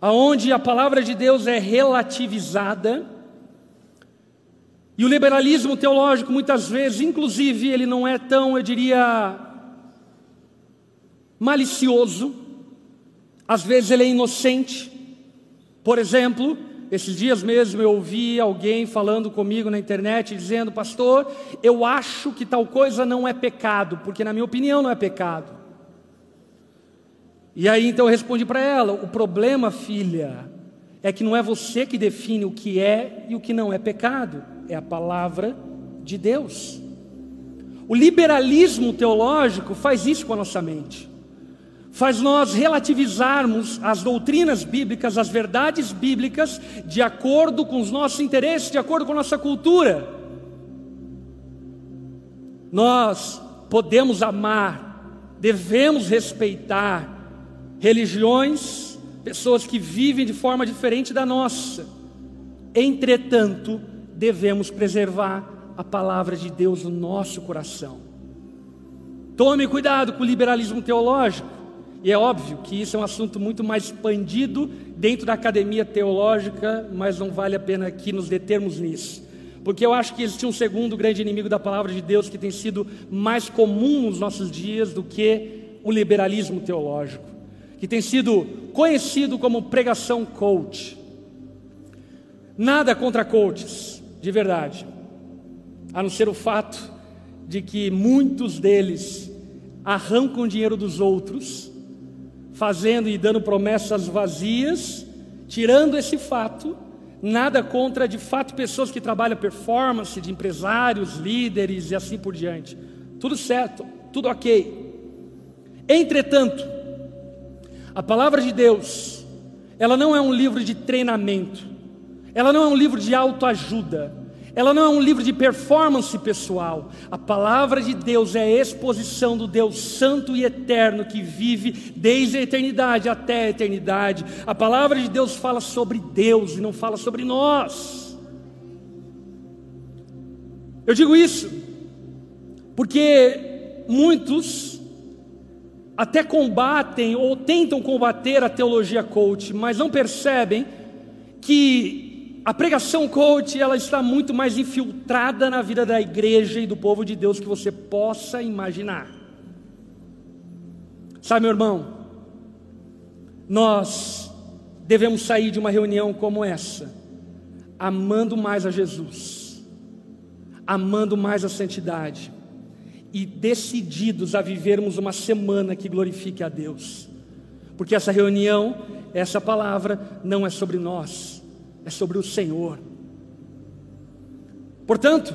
aonde a palavra de Deus é relativizada. E o liberalismo teológico, muitas vezes, inclusive, ele não é tão, eu diria, malicioso, às vezes ele é inocente. Por exemplo, esses dias mesmo eu ouvi alguém falando comigo na internet, dizendo: Pastor, eu acho que tal coisa não é pecado, porque na minha opinião não é pecado. E aí então eu respondi para ela: o problema, filha, é que não é você que define o que é e o que não é pecado, é a palavra de Deus. O liberalismo teológico faz isso com a nossa mente, faz nós relativizarmos as doutrinas bíblicas, as verdades bíblicas, de acordo com os nossos interesses, de acordo com a nossa cultura. Nós podemos amar, devemos respeitar, religiões, pessoas que vivem de forma diferente da nossa. Entretanto, devemos preservar a palavra de Deus no nosso coração. Tome cuidado com o liberalismo teológico. E é óbvio que isso é um assunto muito mais expandido dentro da academia teológica, mas não vale a pena aqui nos determos nisso. Porque eu acho que existe um segundo grande inimigo da palavra de Deus que tem sido mais comum nos nossos dias do que o liberalismo teológico que tem sido conhecido como pregação coach. Nada contra coaches, de verdade, a não ser o fato de que muitos deles arrancam dinheiro dos outros, fazendo e dando promessas vazias, tirando esse fato, nada contra de fato pessoas que trabalham performance, de empresários, líderes e assim por diante. Tudo certo, tudo ok. Entretanto, a palavra de Deus, ela não é um livro de treinamento, ela não é um livro de autoajuda, ela não é um livro de performance pessoal. A palavra de Deus é a exposição do Deus Santo e Eterno que vive desde a eternidade até a eternidade. A palavra de Deus fala sobre Deus e não fala sobre nós. Eu digo isso porque muitos até combatem ou tentam combater a teologia coach, mas não percebem que A pregação coach, ela está muito mais infiltrada na vida da igreja e do povo de Deus que você possa imaginar. Sabe, meu irmão, nós devemos sair de uma reunião como essa, amando mais a Jesus, amando mais a santidade e decididos a vivermos uma semana que glorifique a Deus, porque essa reunião, essa palavra não é sobre nós é sobre o Senhor. Portanto,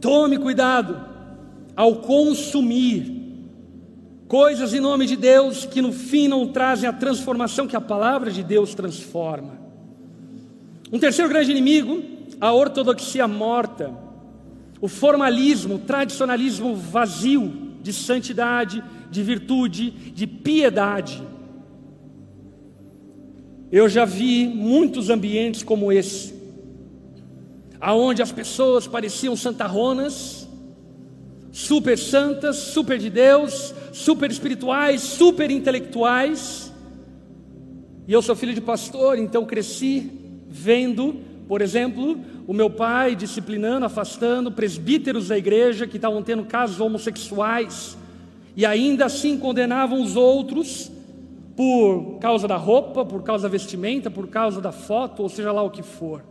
tome cuidado ao consumir coisas em nome de Deus que no fim não trazem a transformação que a palavra de Deus transforma. Um terceiro grande inimigo, a ortodoxia morta, o formalismo, o tradicionalismo vazio de santidade, de virtude, de piedade. Eu já vi muitos ambientes como esse, aonde as pessoas pareciam santarronas, super santas, super de Deus, super espirituais, super intelectuais. E eu sou filho de pastor, então cresci vendo, por exemplo, o meu pai disciplinando, afastando presbíteros da igreja que estavam tendo casos homossexuais e ainda assim condenavam os outros por causa da roupa, por causa da vestimenta, por causa da foto, ou seja lá o que for.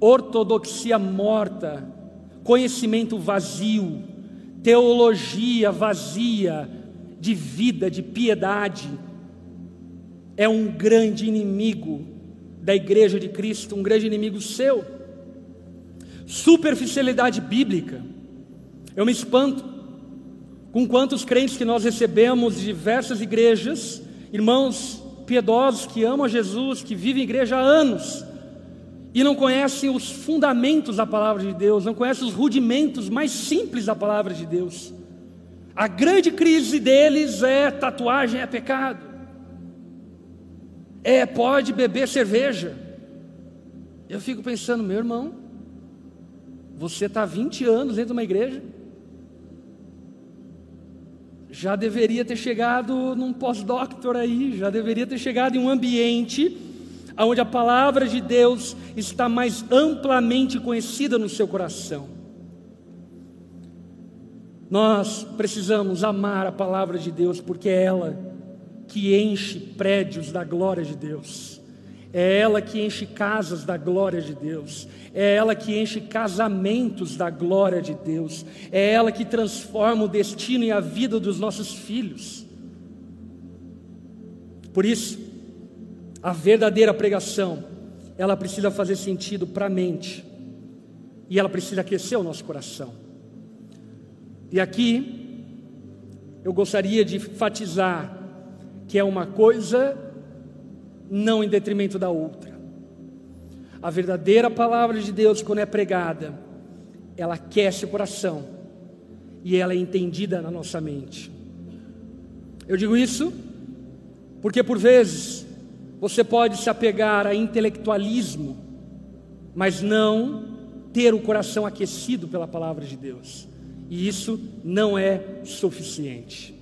Ortodoxia morta, conhecimento vazio, teologia vazia de vida, de piedade, é um grande inimigo da igreja de Cristo, um grande inimigo seu. Superficialidade bíblica, eu me espanto com quantos crentes que nós recebemos de diversas igrejas, irmãos piedosos que amam Jesus, que vivem em igreja há anos e não conhecem os fundamentos da palavra de Deus, não conhecem os rudimentos mais simples da palavra de Deus. A grande crise deles é tatuagem é pecado. É, pode beber cerveja. Eu fico pensando, meu irmão, você está 20 anos dentro de uma igreja, já deveria ter chegado num pós-doctor aí, já deveria ter chegado em um ambiente onde a palavra de Deus está mais amplamente conhecida no seu coração. Nós precisamos amar a palavra de Deus porque é ela que enche prédios da glória de Deus. É ela que enche casas da glória de Deus, é ela que enche casamentos da glória de Deus, é ela que transforma o destino e a vida dos nossos filhos. Por isso, a verdadeira pregação, ela precisa fazer sentido para a mente, e ela precisa aquecer o nosso coração. E aqui, eu gostaria de enfatizar que é uma coisa não em detrimento da outra. A verdadeira palavra de Deus, quando é pregada, ela aquece o coração e ela é entendida na nossa mente. Eu digo isso porque por vezes você pode se apegar a intelectualismo, mas não ter o coração aquecido pela palavra de Deus. E isso não é suficiente.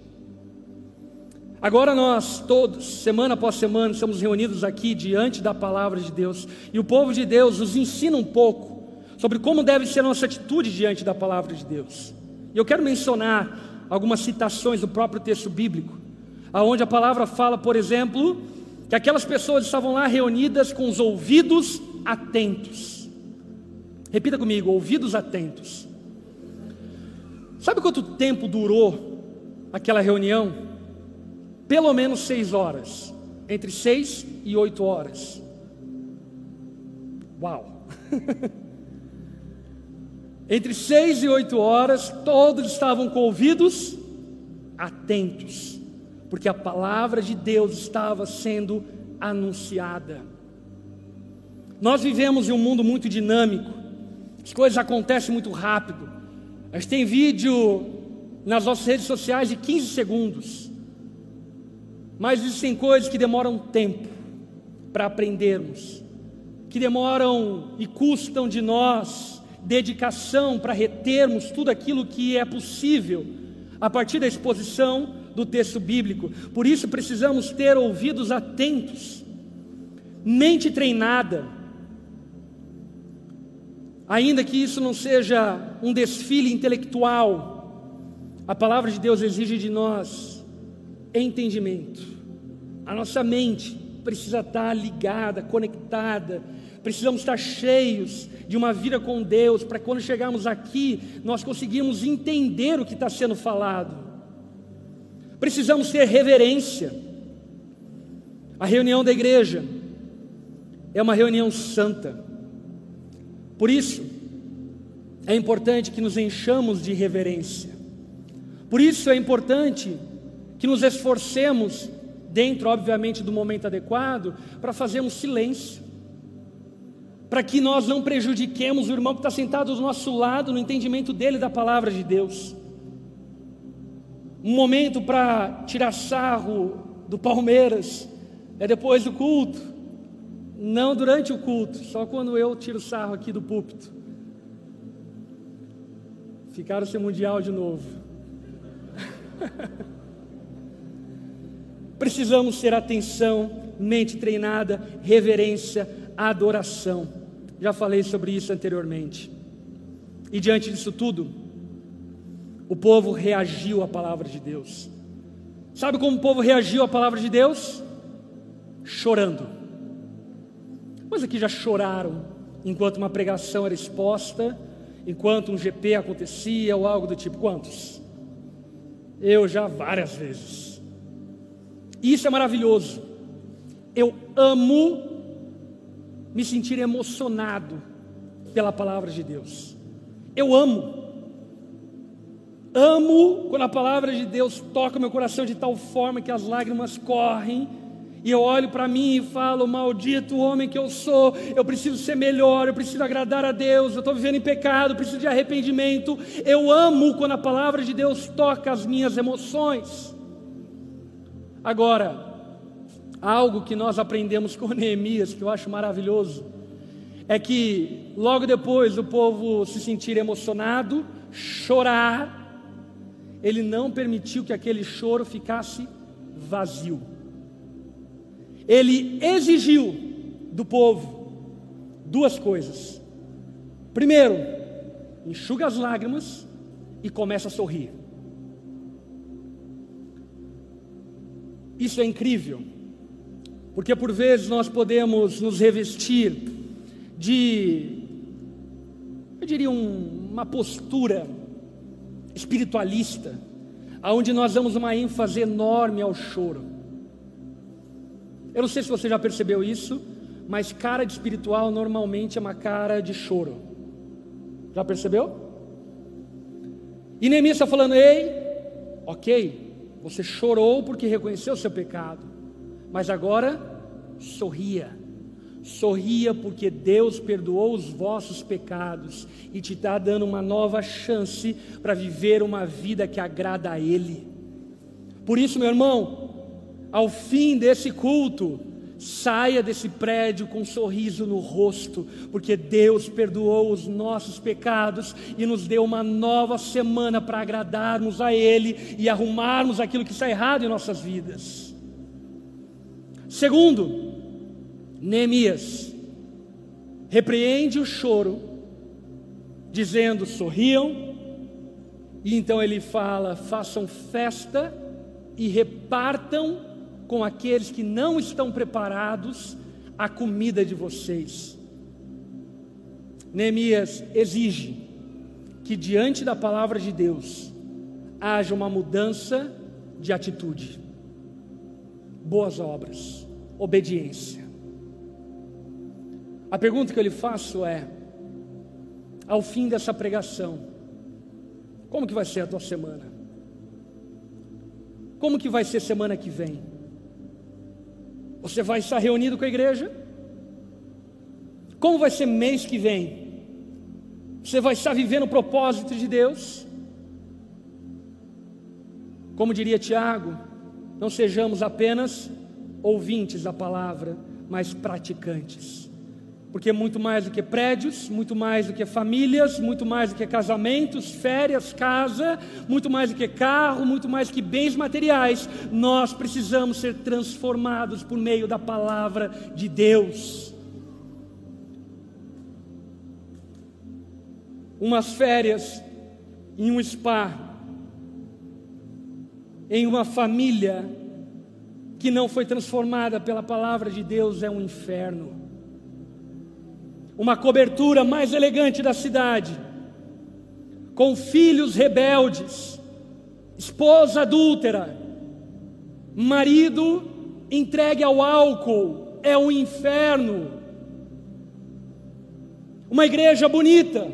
Agora nós todos, semana após semana, estamos reunidos aqui diante da palavra de Deus, e o povo de Deus nos ensina um pouco sobre como deve ser a nossa atitude diante da palavra de Deus. E eu quero mencionar algumas citações do próprio texto bíblico, aonde a palavra fala, por exemplo, que aquelas pessoas estavam lá reunidas com os ouvidos atentos. Repita comigo, ouvidos atentos. Sabe quanto tempo durou aquela reunião? Pelo menos seis horas, entre seis e oito horas. Uau! entre seis e oito horas, todos estavam com ouvidos atentos, porque a palavra de Deus estava sendo anunciada. Nós vivemos em um mundo muito dinâmico, as coisas acontecem muito rápido. A gente tem vídeo nas nossas redes sociais de 15 segundos. Mas existem coisas que demoram tempo para aprendermos, que demoram e custam de nós dedicação para retermos tudo aquilo que é possível a partir da exposição do texto bíblico. Por isso precisamos ter ouvidos atentos. mente treinada. Ainda que isso não seja um desfile intelectual, a palavra de Deus exige de nós entendimento. A nossa mente precisa estar ligada, conectada, precisamos estar cheios de uma vida com Deus, para quando chegarmos aqui, nós conseguirmos entender o que está sendo falado. Precisamos ter reverência. A reunião da igreja é uma reunião santa. Por isso, é importante que nos enchamos de reverência. Por isso é importante que nos esforcemos, dentro, obviamente, do momento adequado, para fazermos silêncio. Para que nós não prejudiquemos o irmão que está sentado do nosso lado no entendimento dele da palavra de Deus. Um momento para tirar sarro do Palmeiras é depois do culto, não durante o culto, só quando eu tiro sarro aqui do púlpito. Ficaram sem mundial de novo. Precisamos ter atenção, mente treinada, reverência, adoração. Já falei sobre isso anteriormente. E diante disso tudo, o povo reagiu à palavra de Deus. Sabe como o povo reagiu à palavra de Deus? Chorando. Mas aqui já choraram enquanto uma pregação era exposta, enquanto um GP acontecia ou algo do tipo. Quantos? Eu já várias vezes. Isso é maravilhoso. Eu amo me sentir emocionado pela palavra de Deus. Eu amo. Amo quando a palavra de Deus toca meu coração de tal forma que as lágrimas correm. E eu olho para mim e falo: Maldito homem que eu sou, eu preciso ser melhor, eu preciso agradar a Deus, eu estou vivendo em pecado, preciso de arrependimento. Eu amo quando a palavra de Deus toca as minhas emoções. Agora, algo que nós aprendemos com Neemias, que eu acho maravilhoso, é que logo depois do povo se sentir emocionado, chorar, ele não permitiu que aquele choro ficasse vazio. Ele exigiu do povo duas coisas. Primeiro, enxuga as lágrimas e começa a sorrir. Isso é incrível, porque por vezes nós podemos nos revestir de, eu diria, um, uma postura espiritualista, aonde nós damos uma ênfase enorme ao choro. Eu não sei se você já percebeu isso, mas cara de espiritual normalmente é uma cara de choro. Já percebeu? E Neemias está falando: ei, ok, você chorou porque reconheceu seu pecado, mas agora sorria Sorria porque Deus perdoou os vossos pecados e te está dando uma nova chance para viver uma vida que agrada a Ele. Por isso, meu irmão, ao fim desse culto, saia desse prédio com um sorriso no rosto, porque Deus perdoou os nossos pecados e nos deu uma nova semana para agradarmos a Ele e arrumarmos aquilo que está errado em nossas vidas. Segundo, Neemias repreende o choro, dizendo: sorriam, e então ele fala: façam festa e repartam com aqueles que não estão preparados a comida de vocês. Neemias exige que diante da palavra de Deus haja uma mudança de atitude, boas obras, obediência. A pergunta que eu lhe faço é: ao fim dessa pregação, como que vai ser a tua semana? Como que vai ser semana que vem? Você vai estar reunido com a igreja? Como vai ser mês que vem? Você vai estar vivendo o propósito de Deus? Como diria Tiago, não sejamos apenas ouvintes da palavra, mas praticantes. Porque muito mais do que prédios, muito mais do que famílias, muito mais do que casamentos, férias, casa, muito mais do que carro, muito mais do que bens materiais, nós precisamos ser transformados por meio da palavra de Deus. Umas férias em um spa, em uma família que não foi transformada pela palavra de Deus é um inferno uma cobertura mais elegante da cidade, com filhos rebeldes, esposa adúltera, marido entregue ao álcool, é um inferno. Uma igreja bonita,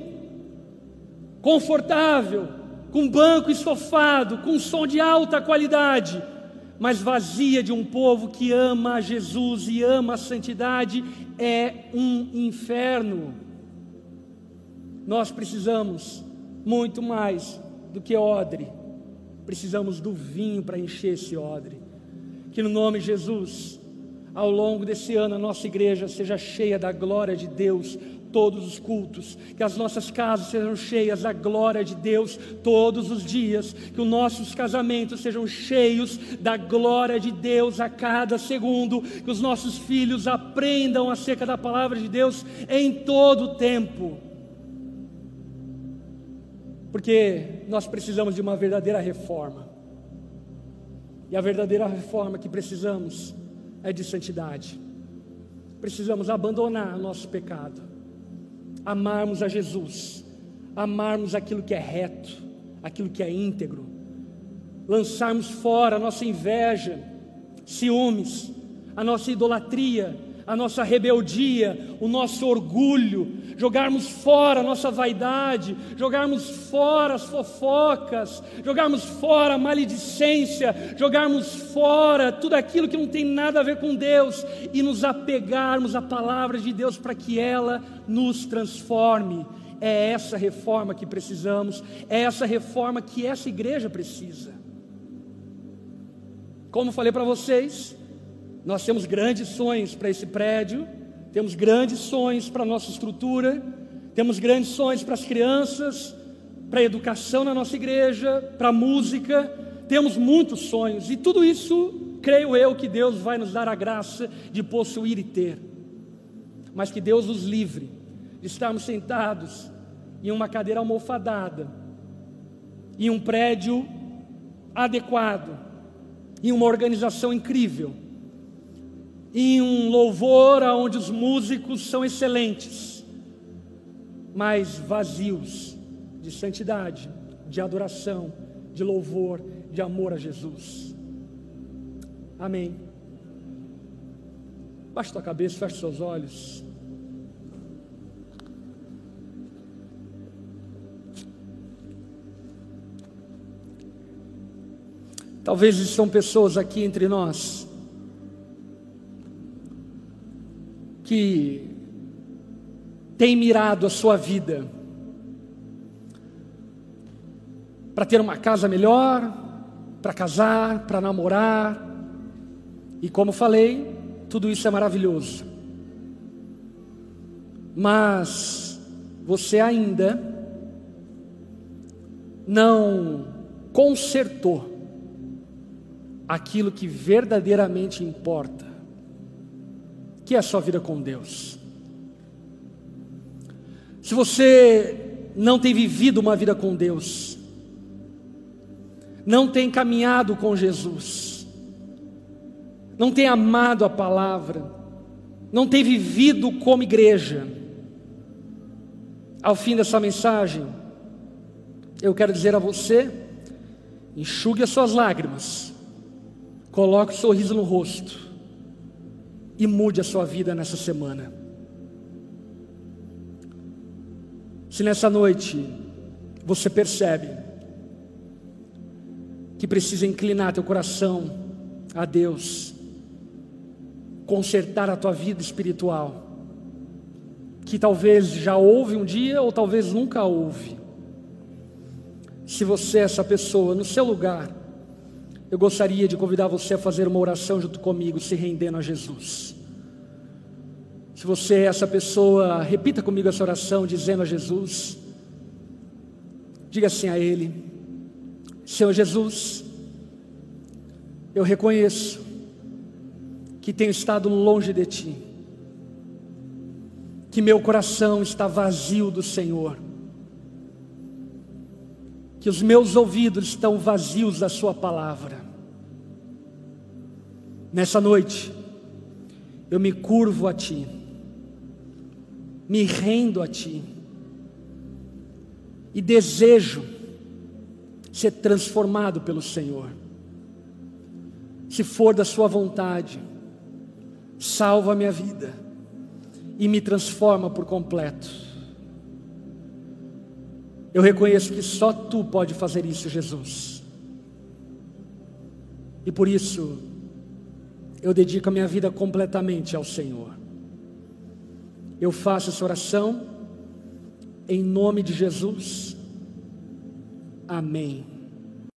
confortável, com banco estofado, com som de alta qualidade, mas vazia de um povo que ama a Jesus e ama a santidade, é um inferno. Nós precisamos muito mais do que odre, precisamos do vinho para encher esse odre. Que no nome de Jesus, ao longo desse ano, a nossa igreja seja cheia da glória de Deus, todos os cultos, que as nossas casas sejam cheias da glória de Deus todos os dias, que os nossos casamentos sejam cheios da glória de Deus a cada segundo, que os nossos filhos aprendam acerca da palavra de Deus em todo o tempo. Porque nós precisamos de uma verdadeira reforma. E a verdadeira reforma que precisamos é de santidade. Precisamos abandonar nosso pecado amarmos a Jesus, amarmos aquilo que é reto, aquilo que é íntegro, lançarmos fora a nossa inveja, ciúmes, a nossa idolatria, a nossa rebeldia, o nosso orgulho, jogarmos fora a nossa vaidade, jogarmos fora as fofocas, jogarmos fora a maledicência, jogarmos fora tudo aquilo que não tem nada a ver com Deus e nos apegarmos à palavra de Deus para que ela nos transforme. É essa reforma que precisamos, é essa reforma que essa igreja precisa. Como falei para vocês, nós temos grandes sonhos para esse prédio, temos grandes sonhos para a nossa estrutura, temos grandes sonhos para as crianças, para a educação na nossa igreja, para a música, temos muitos sonhos e tudo isso, creio eu, que Deus vai nos dar a graça de possuir e ter, mas que Deus nos livre de estarmos sentados em uma cadeira almofadada, em um prédio adequado, em uma organização incrível em um louvor onde os músicos são excelentes, mas vazios de santidade, de adoração, de louvor, de amor a Jesus. Amém. Baixe tua cabeça, feche seus olhos. Talvez estão pessoas aqui entre nós que tem mirado a sua vida para ter uma casa melhor, para casar, para namorar, e como falei, tudo isso é maravilhoso. Mas você ainda não consertou aquilo que verdadeiramente importa que é a sua vida com Deus. Se você não tem vivido uma vida com Deus, não tem caminhado com Jesus, não tem amado a palavra, não tem vivido como igreja, ao fim dessa mensagem, eu quero dizer a você: enxugue as suas lágrimas, coloque o um sorriso no rosto, e mude a sua vida nessa semana. Se nessa noite você percebe que precisa inclinar teu coração a Deus, consertar a tua vida espiritual, que talvez já houve um dia ou talvez nunca houve. Se você é essa pessoa no seu lugar, eu gostaria de convidar você a fazer uma oração junto comigo, se rendendo a Jesus. Se você é essa pessoa, repita comigo essa oração dizendo a Jesus. Diga assim a Ele: Senhor Jesus, eu reconheço que tenho estado longe de Ti, que meu coração está vazio do Senhor, que os meus ouvidos estão vazios da Sua palavra. Nessa noite, eu me curvo a Ti, me rendo a Ti, e desejo ser transformado pelo Senhor. Se for da Sua vontade, salva a minha vida e me transforma por completo. Eu reconheço que só Tu pode fazer isso, Jesus. E por isso, eu dedico a minha vida completamente ao Senhor. Eu faço essa oração em nome de Jesus. Amém.